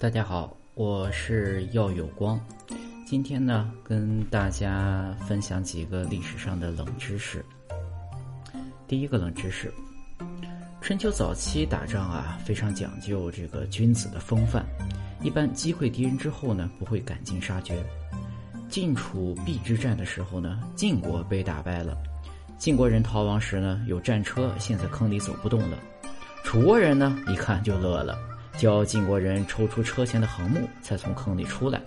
大家好，我是耀有光。今天呢，跟大家分享几个历史上的冷知识。第一个冷知识：春秋早期打仗啊，非常讲究这个君子的风范，一般击溃敌人之后呢，不会赶尽杀绝。晋楚邲之战的时候呢，晋国被打败了，晋国人逃亡时呢，有战车陷在坑里走不动了，楚国人呢一看就乐了。教晋国人抽出车前的横木，才从坑里出来。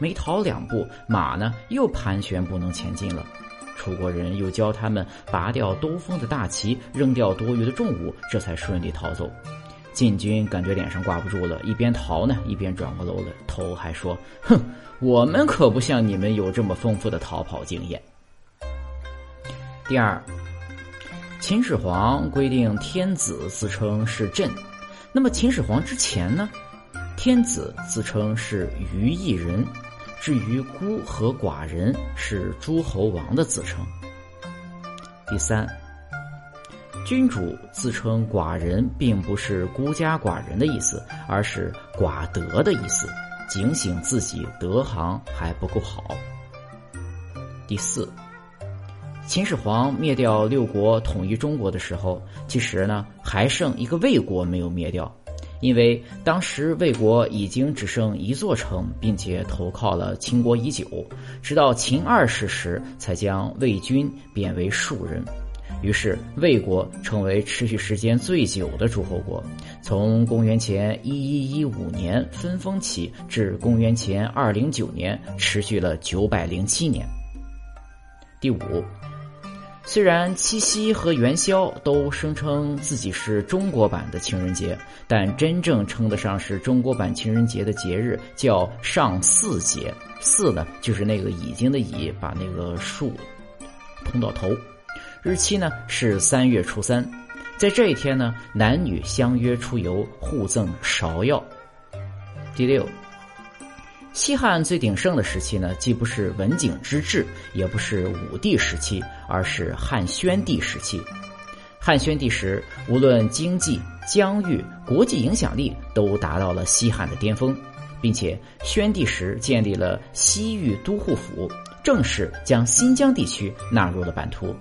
没逃两步，马呢又盘旋不能前进了。楚国人又教他们拔掉兜风的大旗，扔掉多余的重物，这才顺利逃走。晋军感觉脸上挂不住了，一边逃呢，一边转过楼来，头还说：“哼，我们可不像你们有这么丰富的逃跑经验。”第二，秦始皇规定天子自称是朕。那么秦始皇之前呢，天子自称是于邑人，至于孤和寡人是诸侯王的自称。第三，君主自称寡人，并不是孤家寡人的意思，而是寡德的意思，警醒自己德行还不够好。第四。秦始皇灭掉六国，统一中国的时候，其实呢还剩一个魏国没有灭掉，因为当时魏国已经只剩一座城，并且投靠了秦国已久，直到秦二世时才将魏军贬为庶人，于是魏国成为持续时间最久的诸侯国，从公元前一一一五年分封起至公元前二零九年，持续了九百零七年。第五。虽然七夕和元宵都声称自己是中国版的情人节，但真正称得上是中国版情人节的节日叫上巳节。巳呢，就是那个已经的已，把那个竖通到头。日期呢是三月初三，在这一天呢，男女相约出游，互赠芍药。第六。西汉最鼎盛的时期呢，既不是文景之治，也不是武帝时期，而是汉宣帝时期。汉宣帝时，无论经济、疆域、国际影响力都达到了西汉的巅峰，并且宣帝时建立了西域都护府，正式将新疆地区纳入了版图。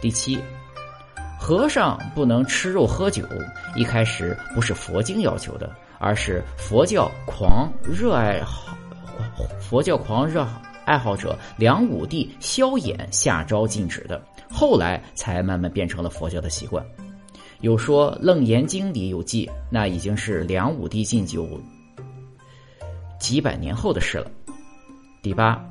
第七，和尚不能吃肉喝酒，一开始不是佛经要求的。而是佛教狂热爱好，佛教狂热爱好者梁武帝萧衍下诏禁止的，后来才慢慢变成了佛教的习惯。有说《楞严经》里有记，那已经是梁武帝禁酒几百年后的事了。第八，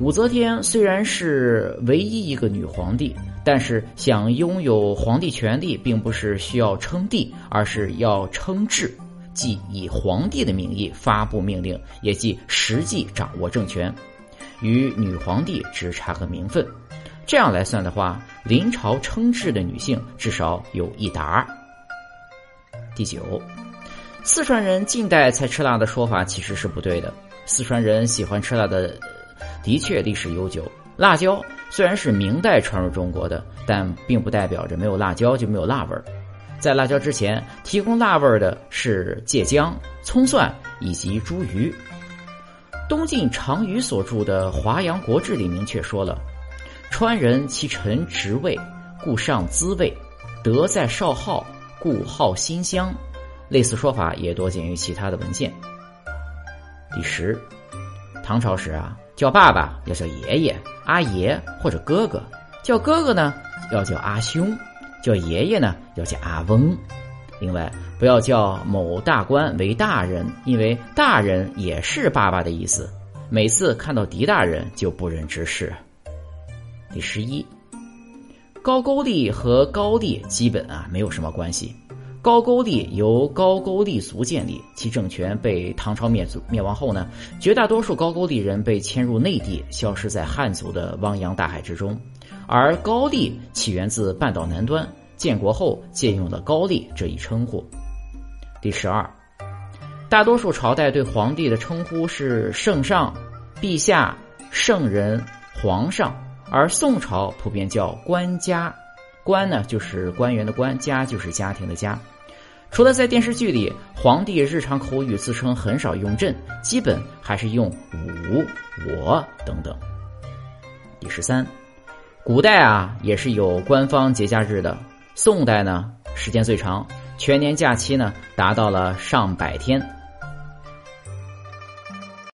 武则天虽然是唯一一个女皇帝，但是想拥有皇帝权力，并不是需要称帝，而是要称制。即以皇帝的名义发布命令，也即实际掌握政权，与女皇帝只差个名分。这样来算的话，临朝称制的女性至少有一打。第九，四川人近代才吃辣的说法其实是不对的。四川人喜欢吃辣的，的确历史悠久。辣椒虽然是明代传入中国的，但并不代表着没有辣椒就没有辣味儿。在辣椒之前，提供辣味的是芥姜、葱蒜以及茱萸。东晋常宇所著的《华阳国志》里明确说了：“川人其臣职位，故上滋味；德在少好，故好辛香。”类似说法也多见于其他的文献。第十，唐朝时啊，叫爸爸要叫爷爷、阿爷或者哥哥，叫哥哥呢要叫阿兄。叫爷爷呢，要叫阿翁。另外，不要叫某大官为大人，因为大人也是爸爸的意思。每次看到狄大人就不忍直视。第十一，高句丽和高丽基本啊没有什么关系。高句丽由高句丽族建立，其政权被唐朝灭族灭亡后呢，绝大多数高句丽人被迁入内地，消失在汉族的汪洋大海之中。而高丽起源自半岛南端，建国后借用了高丽这一称呼。第十二，大多数朝代对皇帝的称呼是圣上、陛下、圣人、皇上，而宋朝普遍叫官家。官呢就是官员的官，家就是家庭的家。除了在电视剧里，皇帝日常口语自称很少用朕，基本还是用吾、我等等。第十三，古代啊也是有官方节假日的，宋代呢时间最长，全年假期呢达到了上百天。